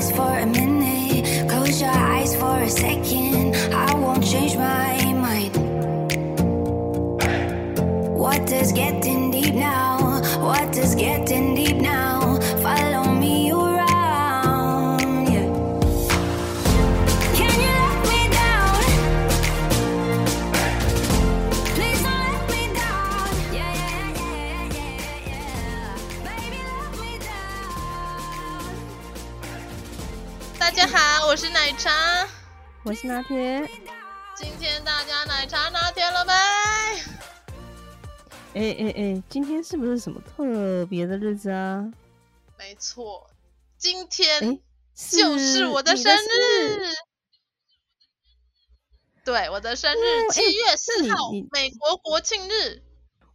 rest for a minute. Close your eyes for a second. I won't change my mind. What does getting 奶茶。我是拿铁。今天大家奶茶拿铁了没？哎哎哎，今天是不是什么特别的日子啊？没错，今天就是我的生日。对，我的生日哦七月四号美国国庆日。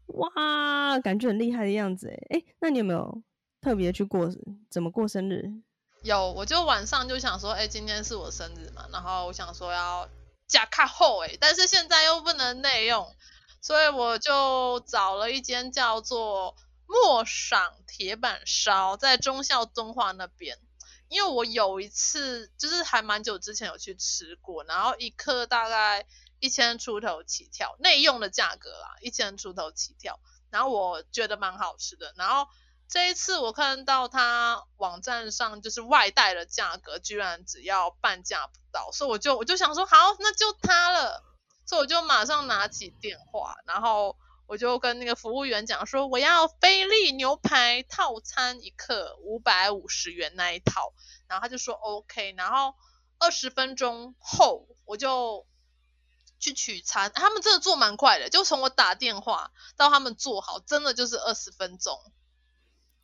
哇，感觉很厉害的样子哎哎，那你有没有特别去过怎么过生日？有，我就晚上就想说，哎，今天是我生日嘛，然后我想说要加卡后哎，但是现在又不能内用，所以我就找了一间叫做莫赏铁板烧，在忠孝敦化那边。因为我有一次就是还蛮久之前有去吃过，然后一客大概一千出头起跳，内用的价格啦，一千出头起跳，然后我觉得蛮好吃的，然后。这一次我看到他网站上就是外带的价格居然只要半价不到，所以我就我就想说好，那就他了，所以我就马上拿起电话，然后我就跟那个服务员讲说我要菲力牛排套餐一客五百五十元那一套，然后他就说 OK，然后二十分钟后我就去取餐，他们真的做蛮快的，就从我打电话到他们做好，真的就是二十分钟。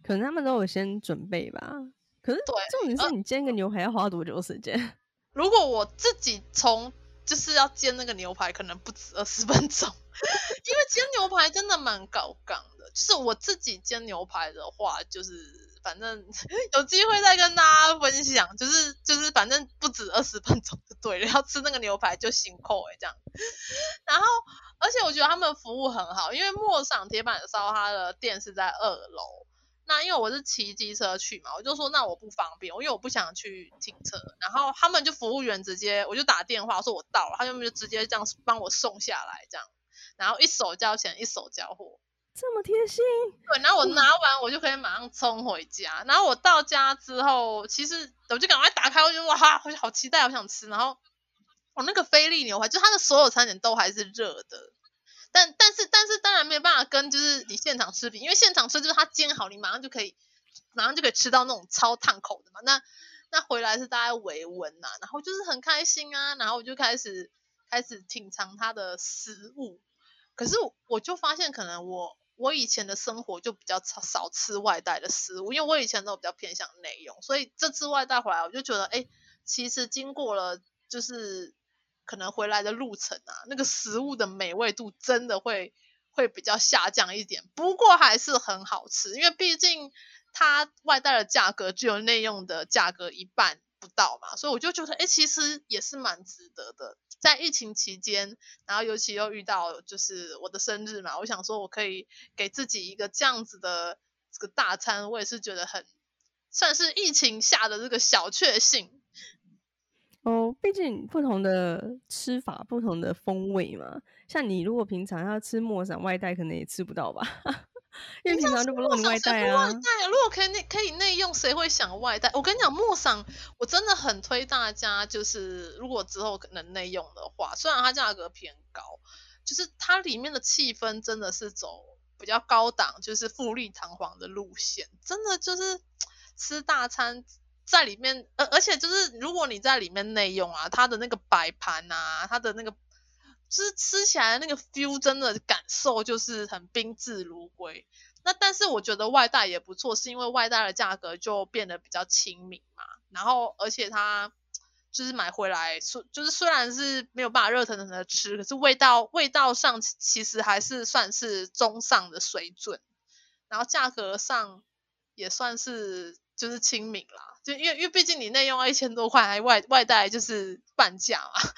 可能他们都有先准备吧。可是对重点是你煎个牛排要花多久时间？如果我自己从就是要煎那个牛排，可能不止二十分钟，因为煎牛排真的蛮高杠的。就是我自己煎牛排的话，就是反正 有机会再跟大家分享。就是就是反正不止二十分钟就对了，要吃那个牛排就辛苦哎这样。然后而且我觉得他们服务很好，因为莫赏铁板烧它的店是在二楼。那因为我是骑机车去嘛，我就说那我不方便，因为我不想去停车。然后他们就服务员直接，我就打电话说我到了，他们就直接这样帮我送下来，这样，然后一手交钱一手交货，这么贴心。对，然后我拿完我就可以马上冲回家。然后我到家之后，其实我就赶快打开，我就哇哈，我就好期待，我想吃。然后我那个菲力牛排，就它的所有餐点都还是热的。但但是但是当然没有办法跟就是你现场吃比，因为现场吃就是它煎好，你马上就可以马上就可以吃到那种超烫口的嘛。那那回来是大家微温呐，然后就是很开心啊，然后我就开始开始品尝它的食物。可是我就发现，可能我我以前的生活就比较少少吃外带的食物，因为我以前都比较偏向内用，所以这次外带回来，我就觉得哎，其实经过了就是。可能回来的路程啊，那个食物的美味度真的会会比较下降一点，不过还是很好吃，因为毕竟它外带的价格只有内用的价格一半不到嘛，所以我就觉得，哎，其实也是蛮值得的。在疫情期间，然后尤其又遇到就是我的生日嘛，我想说我可以给自己一个这样子的这个大餐，我也是觉得很算是疫情下的这个小确幸。哦，毕竟不同的吃法，不同的风味嘛。像你如果平常要吃莫赏外带，可能也吃不到吧？因为平常就不让你外带啊。外带，如果可以内可以内用，谁会想外带？我跟你讲，莫赏我真的很推大家，就是如果之后可能内用的话，虽然它价格偏高，就是它里面的气氛真的是走比较高档，就是富丽堂皇的路线，真的就是吃大餐。在里面，而而且就是，如果你在里面内用啊，它的那个摆盘啊，它的那个，就是吃起来那个 feel，真的感受就是很宾至如归。那但是我觉得外带也不错，是因为外带的价格就变得比较亲民嘛。然后而且它就是买回来，虽就是虽然是没有办法热腾腾的吃，可是味道味道上其实还是算是中上的水准，然后价格上也算是就是亲民啦。就因为因为毕竟你内用要一千多块，还外外带就是半价嘛。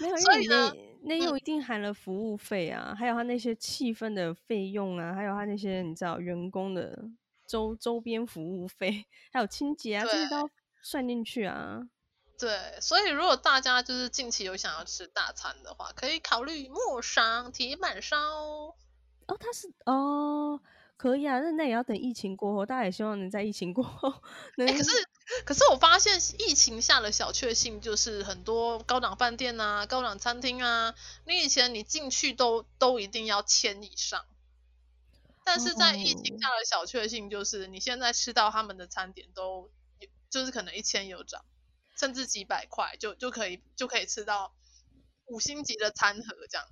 没有，所 以因为内内用一定含了服务费啊，嗯、还有他那些气氛的费用啊，还有他那些你知道员工的周周边服务费，还有清洁啊，这些都算进去啊。对，所以如果大家就是近期有想要吃大餐的话，可以考虑莫赏铁板烧。哦，它是哦，可以啊，那那也要等疫情过后，大家也希望能在疫情过后。可是可是我发现疫情下的小确幸就是很多高档饭店啊、高档餐厅啊，你以前你进去都都一定要千以上，但是在疫情下的小确幸就是你现在吃到他们的餐点都就是可能一千有涨。甚至几百块就就可以就可以吃到五星级的餐盒这样，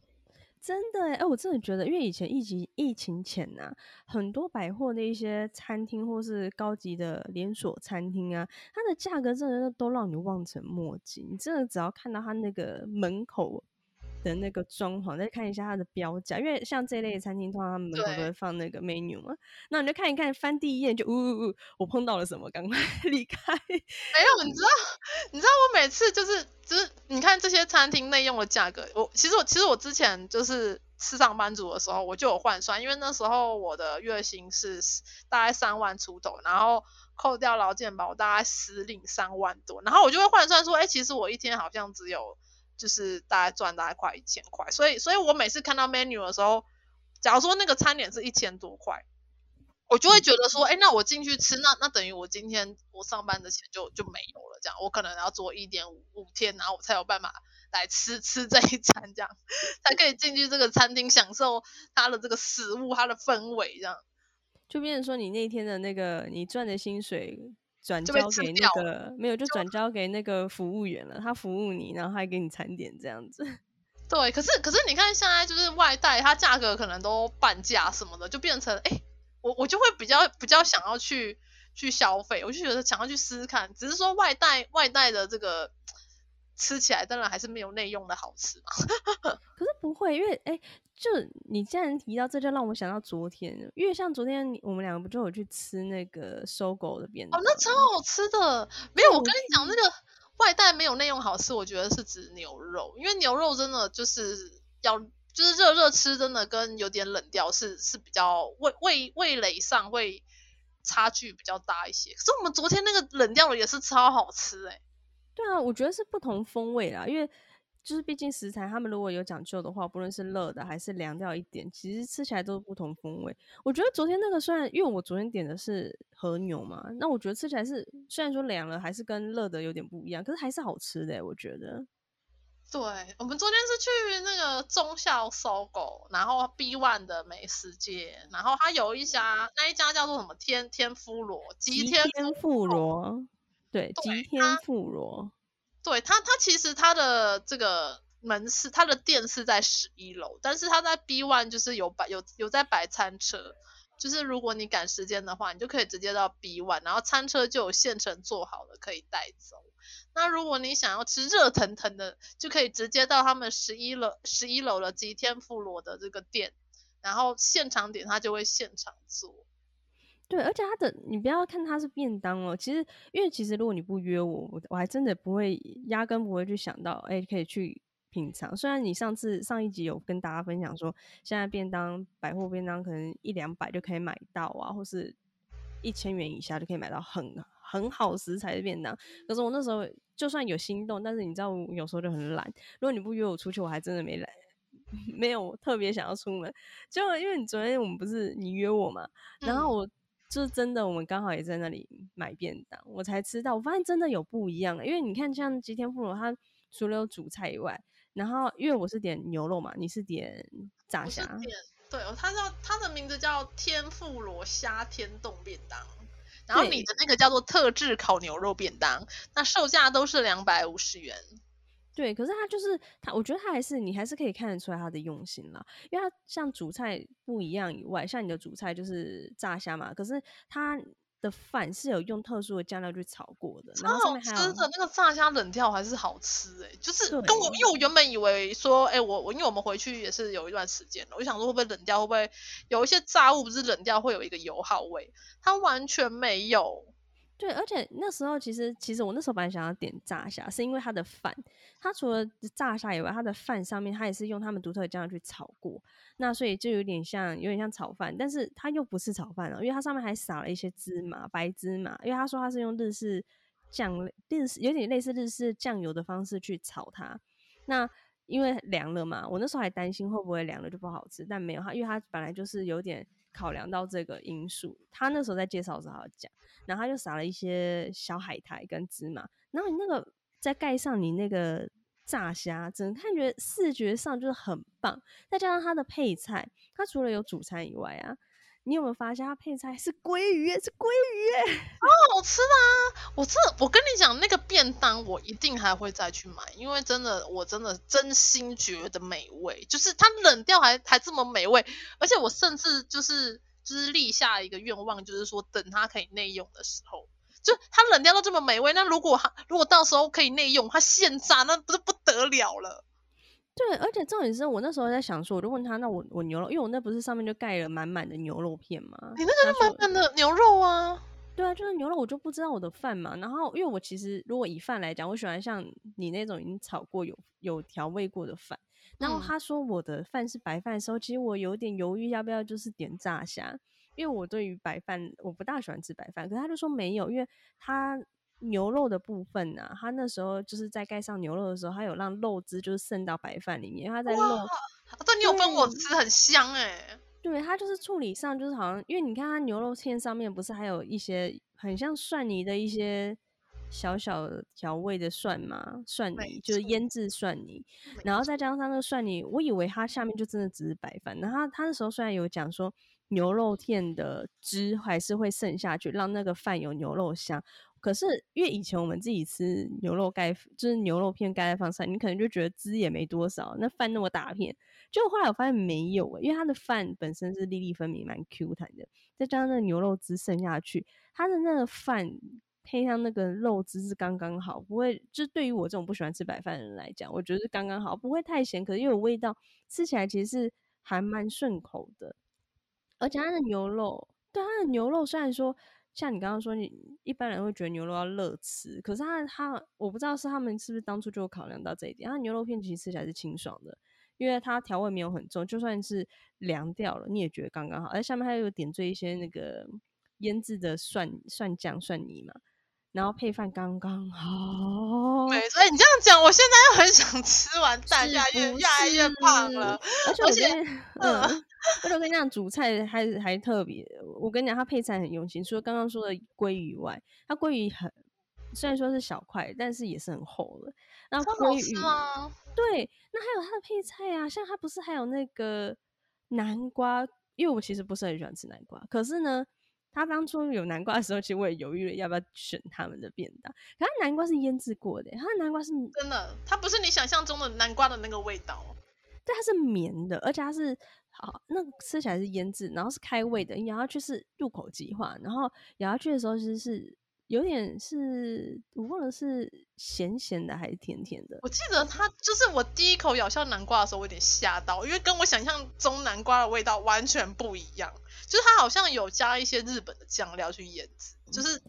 真的哎、我真的觉得，因为以前疫情疫情前呐、很多百货的一些餐厅或是高级的连锁餐厅啊，它的价格真的都让你望尘莫及。你真的只要看到它那个门口。的那个装潢，再看一下它的标价，因为像这一类的餐厅，通常他们门口都会放那个 menu 嘛。那你就看一看，翻第一页就，呜呜呜，我碰到了什么，赶快 离开。没有，你知道，你知道我每次就是就是，你看这些餐厅内用的价格，我其实我其实我之前就是是上班族的时候，我就有换算，因为那时候我的月薪是大概三万出头，然后扣掉劳健保，大概实领三万多，然后我就会换算说，哎、欸，其实我一天好像只有。就是大概赚大概快一千块，所以所以我每次看到 menu 的时候，假如说那个餐点是一千多块，我就会觉得说，哎、欸，那我进去吃，那那等于我今天我上班的钱就就没有了，这样。我可能要做一点五五天，然后我才有办法来吃吃这一餐，这样 才可以进去这个餐厅享受它的这个食物、它的氛围，这样。就变成说你那天的那个你赚的薪水。转交给那个没有，就转交给那个服务员了。他服务你，然后还给你餐点这样子。对，可是可是你看现在就是外带，它价格可能都半价什么的，就变成哎、欸，我我就会比较比较想要去去消费，我就觉得想要去试试看。只是说外带外带的这个吃起来当然还是没有内用的好吃嘛。可是不会，因为哎。欸就你既然提到这，就让我想到昨天，因为像昨天我们两个不就有去吃那个 SOGO 的便当？哦，那超好吃的。没有，我跟你讲，那个外带没有内用好吃，我觉得是指牛肉，因为牛肉真的就是要就是热热吃，真的跟有点冷掉是是比较味味味蕾上会差距比较大一些。可是我们昨天那个冷掉的也是超好吃哎、欸。对啊，我觉得是不同风味啦，因为。就是毕竟食材，他们如果有讲究的话，不论是热的还是凉掉一点，其实吃起来都是不同风味。我觉得昨天那个虽然，因为我昨天点的是和牛嘛，那我觉得吃起来是虽然说凉了，还是跟热的有点不一样，可是还是好吃的。我觉得，对，我们昨天是去那个中校搜狗然后 B One 的美食街，然后它有一家那一家叫做什么天天妇罗，吉天妇罗，对，吉天妇罗。对他，他其实他的这个门市，他的店是在十一楼，但是他在 B One 就是有摆有有在摆餐车，就是如果你赶时间的话，你就可以直接到 B One，然后餐车就有现成做好的可以带走。那如果你想要吃热腾腾的，就可以直接到他们十一楼十一楼的吉天妇罗的这个店，然后现场点，他就会现场做。对，而且它的你不要看它是便当哦，其实因为其实如果你不约我，我我还真的不会，压根不会去想到，哎，可以去品尝。虽然你上次上一集有跟大家分享说，现在便当百货便当可能一两百就可以买到啊，或是一千元以下就可以买到很很好食材的便当。可是我那时候就算有心动，但是你知道我有时候就很懒，如果你不约我出去，我还真的没来，没有特别想要出门。就因为你昨天我们不是你约我嘛，然后我。嗯就是真的，我们刚好也在那里买便当，我才知道，我发现真的有不一样。因为你看，像吉天妇罗，它除了有主菜以外，然后因为我是点牛肉嘛，你是点炸虾，对，它叫它的名字叫天妇罗虾天冻便当，然后你的那个叫做特制烤牛肉便当，那售价都是两百五十元。对，可是他就是他，我觉得他还是你还是可以看得出来他的用心啦，因为他像主菜不一样以外，像你的主菜就是炸虾嘛，可是他的饭是有用特殊的酱料去炒过的，然后上面还有真的那个炸虾冷掉还是好吃诶、欸，就是跟我因为我原本以为说，哎、欸，我我因为我们回去也是有一段时间了，我就想说会不会冷掉，会不会有一些炸物不是冷掉会有一个油耗味，它完全没有。对，而且那时候其实其实我那时候本来想要点炸虾，是因为它的饭，它除了炸虾以外，它的饭上面它也是用他们独特的酱料去炒过，那所以就有点像有点像炒饭，但是它又不是炒饭了，因为它上面还撒了一些芝麻白芝麻，因为他说它是用日式酱日式有点类似日式酱油的方式去炒它。那因为凉了嘛，我那时候还担心会不会凉了就不好吃，但没有它，因为它本来就是有点考量到这个因素。他那时候在介绍的时候讲，然后他就撒了一些小海苔跟芝麻，然后你那个再盖上你那个炸虾，整个看觉视觉上就是很棒。再加上它的配菜，它除了有主餐以外啊。你有没有发现它配菜是鲑鱼耶？是鲑鱼耶！好好吃啊！我这我跟你讲，那个便当我一定还会再去买，因为真的，我真的真心觉得美味，就是它冷掉还还这么美味，而且我甚至就是就是立下一个愿望，就是说等它可以内用的时候，就它冷掉都这么美味，那如果它如果到时候可以内用，它现炸那不是不得了了。对，而且重点是我那时候在想说，我就问他，那我我牛肉，因为我那不是上面就盖了满满的牛肉片吗？你那个是满满的牛肉啊？对啊，就是牛肉，我就不知道我的饭嘛。然后因为我其实如果以饭来讲，我喜欢像你那种已经炒过有有调味过的饭。然后他说我的饭是白饭的时候，其实我有点犹豫要不要就是点炸虾，因为我对于白饭我不大喜欢吃白饭。可是他就说没有，因为他。牛肉的部分呢、啊，他那时候就是在盖上牛肉的时候，他有让肉汁就是渗到白饭里面，他在肉，对，你有分我吃，很香哎、欸。对，他就是处理上就是好像，因为你看它牛肉片上面不是还有一些很像蒜泥的一些小小调味的蒜吗？蒜泥就是腌制蒜泥，然后再加上那个蒜泥，我以为它下面就真的只是白饭。然后他他那时候虽然有讲说牛肉片的汁还是会渗下去，让那个饭有牛肉香。可是，因为以前我们自己吃牛肉盖，就是牛肉片盖在饭上，你可能就觉得汁也没多少，那饭那么大片，就后来我发现没有诶，因为它的饭本身是粒粒分明，蛮 Q 弹的，再加上那个牛肉汁渗下去，它的那个饭配上那个肉汁是刚刚好，不会，就对于我这种不喜欢吃白饭的人来讲，我觉得是刚刚好，不会太咸，可是又有味道，吃起来其实是还蛮顺口的，而且它的牛肉，对它的牛肉虽然说。像你刚刚说，你一般人会觉得牛肉要热吃，可是他他我不知道是他们是不是当初就有考量到这一点。它牛肉片其实吃起来是清爽的，因为它调味没有很重，就算是凉掉了，你也觉得刚刚好。而下面还有点缀一些那个腌制的蒜蒜酱蒜泥嘛。然后配饭刚刚好，对，所以你这样讲，我现在又很想吃完 蛋，越来越越来越胖了。而且嗯，而且我跟你讲，主菜还还特别。我跟你讲，它配菜很用心。除了刚刚说的鲑鱼外，它鲑鱼很虽然说是小块，但是也是很厚的。然后鲑鱼，对，那还有它的配菜啊，像它不是还有那个南瓜？因为我其实不是很喜欢吃南瓜，可是呢。他当初有南瓜的时候，其实我也犹豫了要不要选他们的便当。可是南瓜是腌制过的，它的南瓜是真的，它不是你想象中的南瓜的那个味道。对，它是绵的，而且它是好，那吃起来是腌制，然后是开胃的，咬下去是入口即化，然后咬下去的时候其实是有点是，我忘了是咸咸的还是甜甜的。我记得它就是我第一口咬下南瓜的时候，我有点吓到，因为跟我想象中南瓜的味道完全不一样。就是它好像有加一些日本的酱料去腌制，就是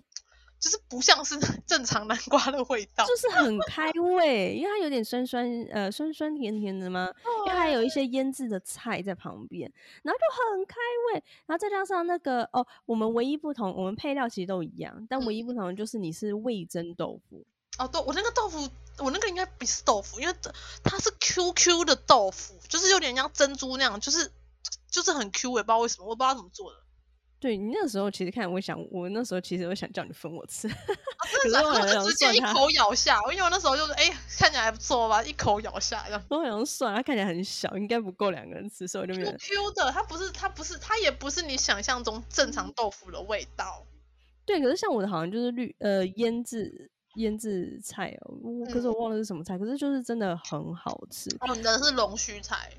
就是不像是 正常南瓜的味道，就是很开胃，因为它有点酸酸呃酸酸甜甜的嘛，因为还有一些腌制的菜在旁边，然后就很开胃，然后再加上那个哦，我们唯一不同，我们配料其实都一样，但唯一不同的就是你是味增豆腐哦，对，我那个豆腐，我那个应该不是豆腐，因为它是 QQ 的豆腐，就是有点像珍珠那样，就是。就是很 Q，我也不知道为什么，我不知道怎么做的。对，你那个时候其实看，我想我那时候其实我想叫你分我吃，啊、真的我就直接一口咬下，因为我那时候就是哎、欸、看起来还不错吧，一口咬下这样。我好像算，它看起来很小，应该不够两个人吃，所以我就没有。Q 的，它不是它不是它也不是你想象中正常豆腐的味道。对，可是像我的好像就是绿呃腌制腌制菜哦、喔，可是我忘了是什么菜，嗯、可是就是真的很好吃。哦，你的是龙须菜。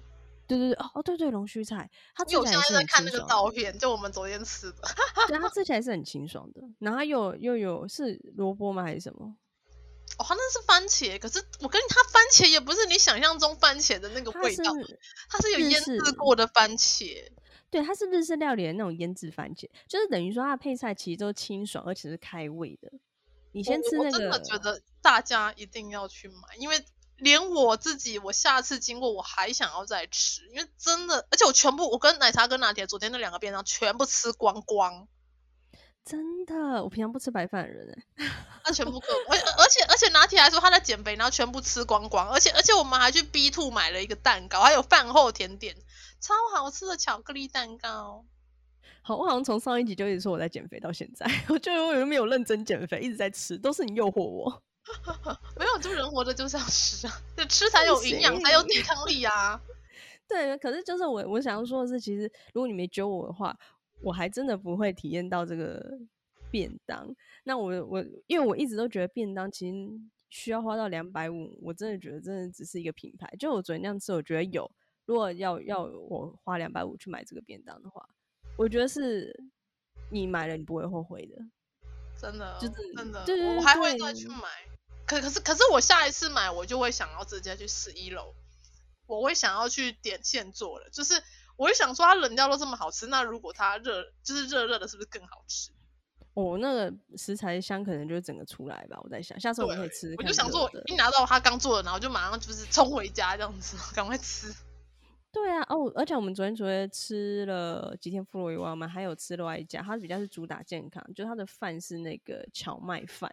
对对对，哦对对，龙须菜，它吃起来是很清爽。在在看那个照片，就我们昨天吃的。对，它吃 起来是很清爽的。然后它又又有是萝卜吗？还是什么？哦，它那是番茄。可是我跟你，它番茄也不是你想象中番茄的那个味道，它是，它是有腌制过的番茄。对，它是日式料理的那种腌制番茄，就是等于说它的配菜其实都清爽，而且是开胃的。你先吃那个，我真的觉得大家一定要去买，因为。连我自己，我下次经过我还想要再吃，因为真的，而且我全部，我跟奶茶跟拿铁昨天那两个便当全部吃光光。真的，我平常不吃白饭的人哎，他全部嗑，而 而且而且拿铁还说他在减肥，然后全部吃光光，而且而且我们还去 B Two 买了一个蛋糕，还有饭后甜点，超好吃的巧克力蛋糕。好，我好像从上一集就一直说我在减肥到现在，我觉得我没有认真减肥，一直在吃，都是你诱惑我。没有，就人活着就是要吃啊，就吃才有营养，才有抵抗力啊。对，可是就是我我想要说的是，其实如果你没揪我的话，我还真的不会体验到这个便当。那我我因为我一直都觉得便当其实需要花到两百五，我真的觉得真的只是一个品牌。就我昨天那样吃，我觉得有。如果要要我花两百五去买这个便当的话，我觉得是你买了你不会后悔的。真的，就是真的，对对对，我还会再去买。可可是可是我下一次买，我就会想要直接去十一楼。我会想要去点现做的，就是我会想说，它冷掉都这么好吃，那如果它热，就是热热的，是不是更好吃？哦，那个食材香可能就整个出来吧。我在想，下次我们可以吃，吃。我就想说，我一拿到他刚做的，然后就马上就是冲回家这样子，赶快吃。对啊，哦，而且我们昨天昨天吃了几天富萝鱼，我们还有吃另外一家，它比较是主打健康，就它的饭是那个荞麦饭。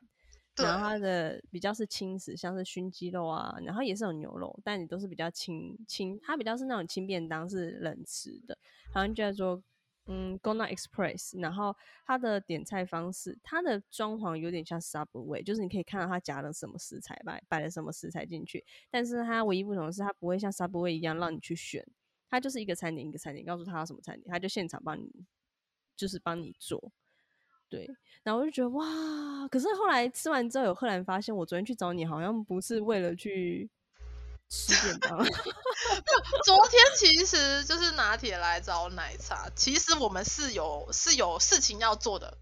然后它的比较是轻食，像是熏鸡肉啊，然后也是有牛肉，但你都是比较轻轻，它比较是那种轻便当，是冷吃的，好像叫做嗯 Gona Express。然后它的点菜方式，它的装潢有点像 Subway，就是你可以看到它夹了什么食材，摆摆了什么食材进去，但是它唯一不同的是，它不会像 Subway 一样让你去选，它就是一个餐点一个餐点，告诉他要什么餐点，他就现场帮你，就是帮你做。对，然后我就觉得哇，可是后来吃完之后，有赫然发现，我昨天去找你好像不是为了去吃便当。昨天其实就是拿铁来找奶茶，其实我们是有是有事情要做的。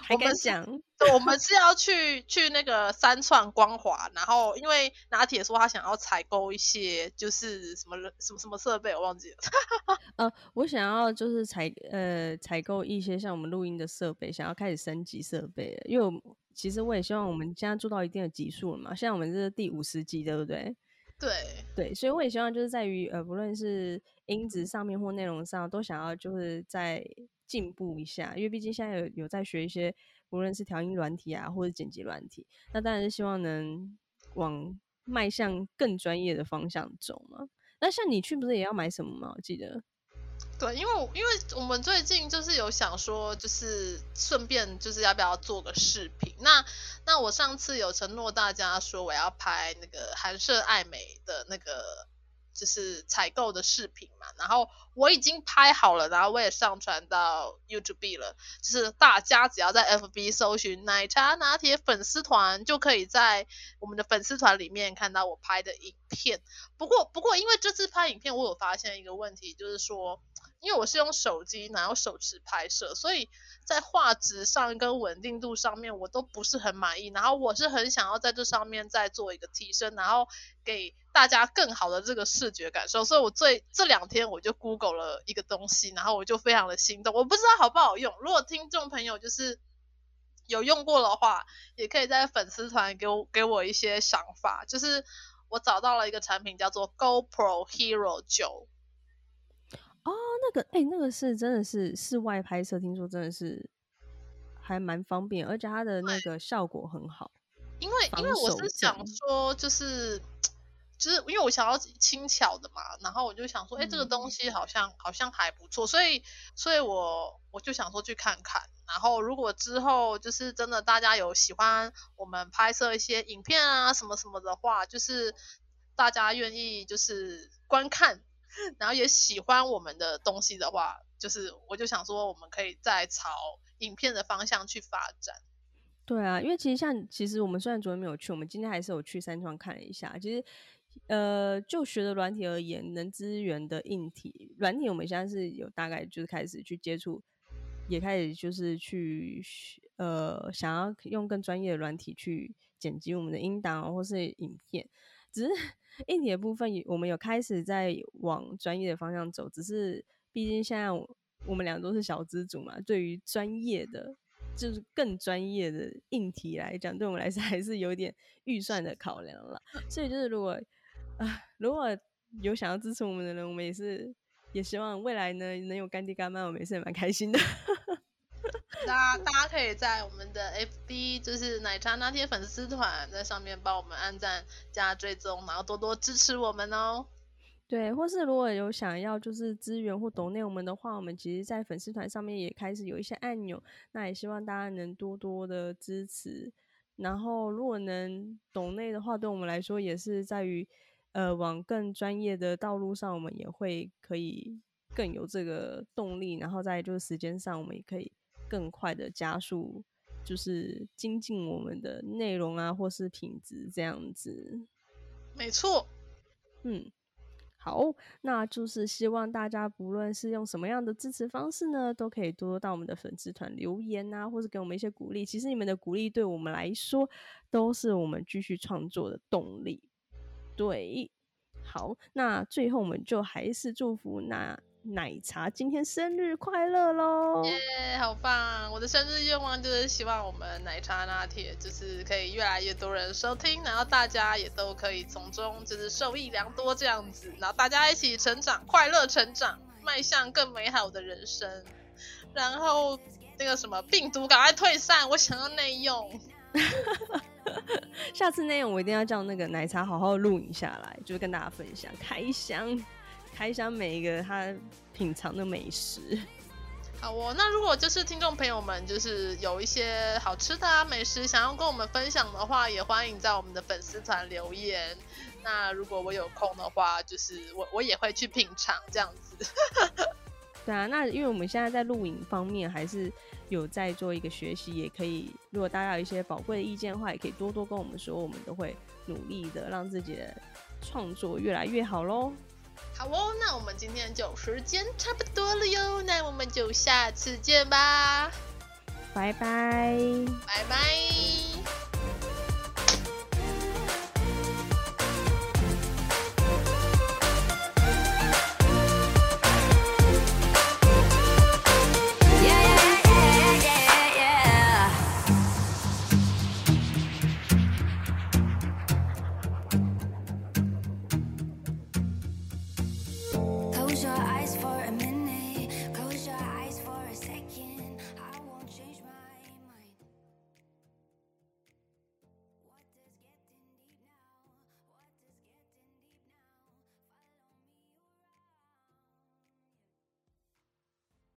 还敢讲？对，我们是要去去那个三创光华，然后因为拿铁说他想要采购一些就是什么什么什么设备，我忘记了。呃，我想要就是采呃采购一些像我们录音的设备，想要开始升级设备了，因为我其实我也希望我们现在做到一定的级数了嘛，现在我们这是第五十集，对不对？对对，所以我也希望就是在于呃不论是音质上面或内容上，都想要就是在。进步一下，因为毕竟现在有有在学一些，无论是调音软体啊，或者剪辑软体，那当然是希望能往迈向更专业的方向走嘛。那像你去不是也要买什么吗？我记得。对，因为因为我们最近就是有想说，就是顺便就是要不要做个视频。那那我上次有承诺大家说我要拍那个韩舍爱美的那个。就是采购的视频嘛，然后我已经拍好了，然后我也上传到 YouTube 了。就是大家只要在 FB 搜寻“奶茶拿铁粉丝团”，就可以在我们的粉丝团里面看到我拍的影片。不过，不过因为这次拍影片，我有发现一个问题，就是说，因为我是用手机，然后手持拍摄，所以在画质上跟稳定度上面我都不是很满意。然后我是很想要在这上面再做一个提升，然后给大家更好的这个视觉感受。所以我最这两天我就 Google 了一个东西，然后我就非常的心动。我不知道好不好用，如果听众朋友就是有用过的话，也可以在粉丝团给我给我一些想法。就是我找到了一个产品叫做 GoPro Hero 9。哦，那个，哎、欸，那个是真的是室外拍摄，听说真的是还蛮方便，而且它的那个效果很好。因为因为我是想说，就是就是因为我想要轻巧的嘛，然后我就想说，哎、欸，这个东西好像、嗯、好像还不错，所以所以我我就想说去看看。然后如果之后就是真的大家有喜欢我们拍摄一些影片啊什么什么的话，就是大家愿意就是观看。然后也喜欢我们的东西的话，就是我就想说，我们可以再朝影片的方向去发展。对啊，因为其实像其实我们虽然昨天没有去，我们今天还是有去三创看了一下。其实，呃，就学的软体而言，能支援的硬体软体，我们现在是有大概就是开始去接触，也开始就是去呃想要用更专业的软体去剪辑我们的音档或是影片，只是。硬体的部分，我们有开始在往专业的方向走，只是毕竟现在我们俩都是小资族嘛，对于专业的，就是更专业的硬体来讲，对我们来说还是有点预算的考量了。所以就是如果啊，如果有想要支持我们的人，我们也是也希望未来呢能有干爹干妈，我们也是蛮开心的。大家大家可以在我们的 FB，就是奶茶拿铁粉丝团，在上面帮我们按赞加追踪，然后多多支持我们哦。对，或是如果有想要就是资源或懂内我们的话，我们其实，在粉丝团上面也开始有一些按钮，那也希望大家能多多的支持。然后，如果能懂内的话，对我们来说也是在于，呃，往更专业的道路上，我们也会可以更有这个动力。然后在就是时间上，我们也可以更快的加速，就是精进我们的内容啊，或是品质这样子。没错，嗯。好，那就是希望大家不论是用什么样的支持方式呢，都可以多多到我们的粉丝团留言啊，或是给我们一些鼓励。其实你们的鼓励对我们来说，都是我们继续创作的动力。对，好，那最后我们就还是祝福那。奶茶今天生日快乐喽！耶，yeah, 好棒！我的生日愿望就是希望我们奶茶拿铁就是可以越来越多人收听，然后大家也都可以从中就是受益良多这样子，然后大家一起成长，快乐成长，迈向更美好的人生。然后那个什么病毒赶快退散，我想要内用。下次内用我一定要叫那个奶茶好好录影下来，就是跟大家分享开箱。开箱每一个他品尝的美食。好哦，那如果就是听众朋友们，就是有一些好吃的啊美食想要跟我们分享的话，也欢迎在我们的粉丝团留言。那如果我有空的话，就是我我也会去品尝这样子。对啊，那因为我们现在在录影方面还是有在做一个学习，也可以如果大家有一些宝贵的意见的话，也可以多多跟我们说，我们都会努力的让自己的创作越来越好喽。好哦，那我们今天就时间差不多了哟，那我们就下次见吧，拜拜，拜拜。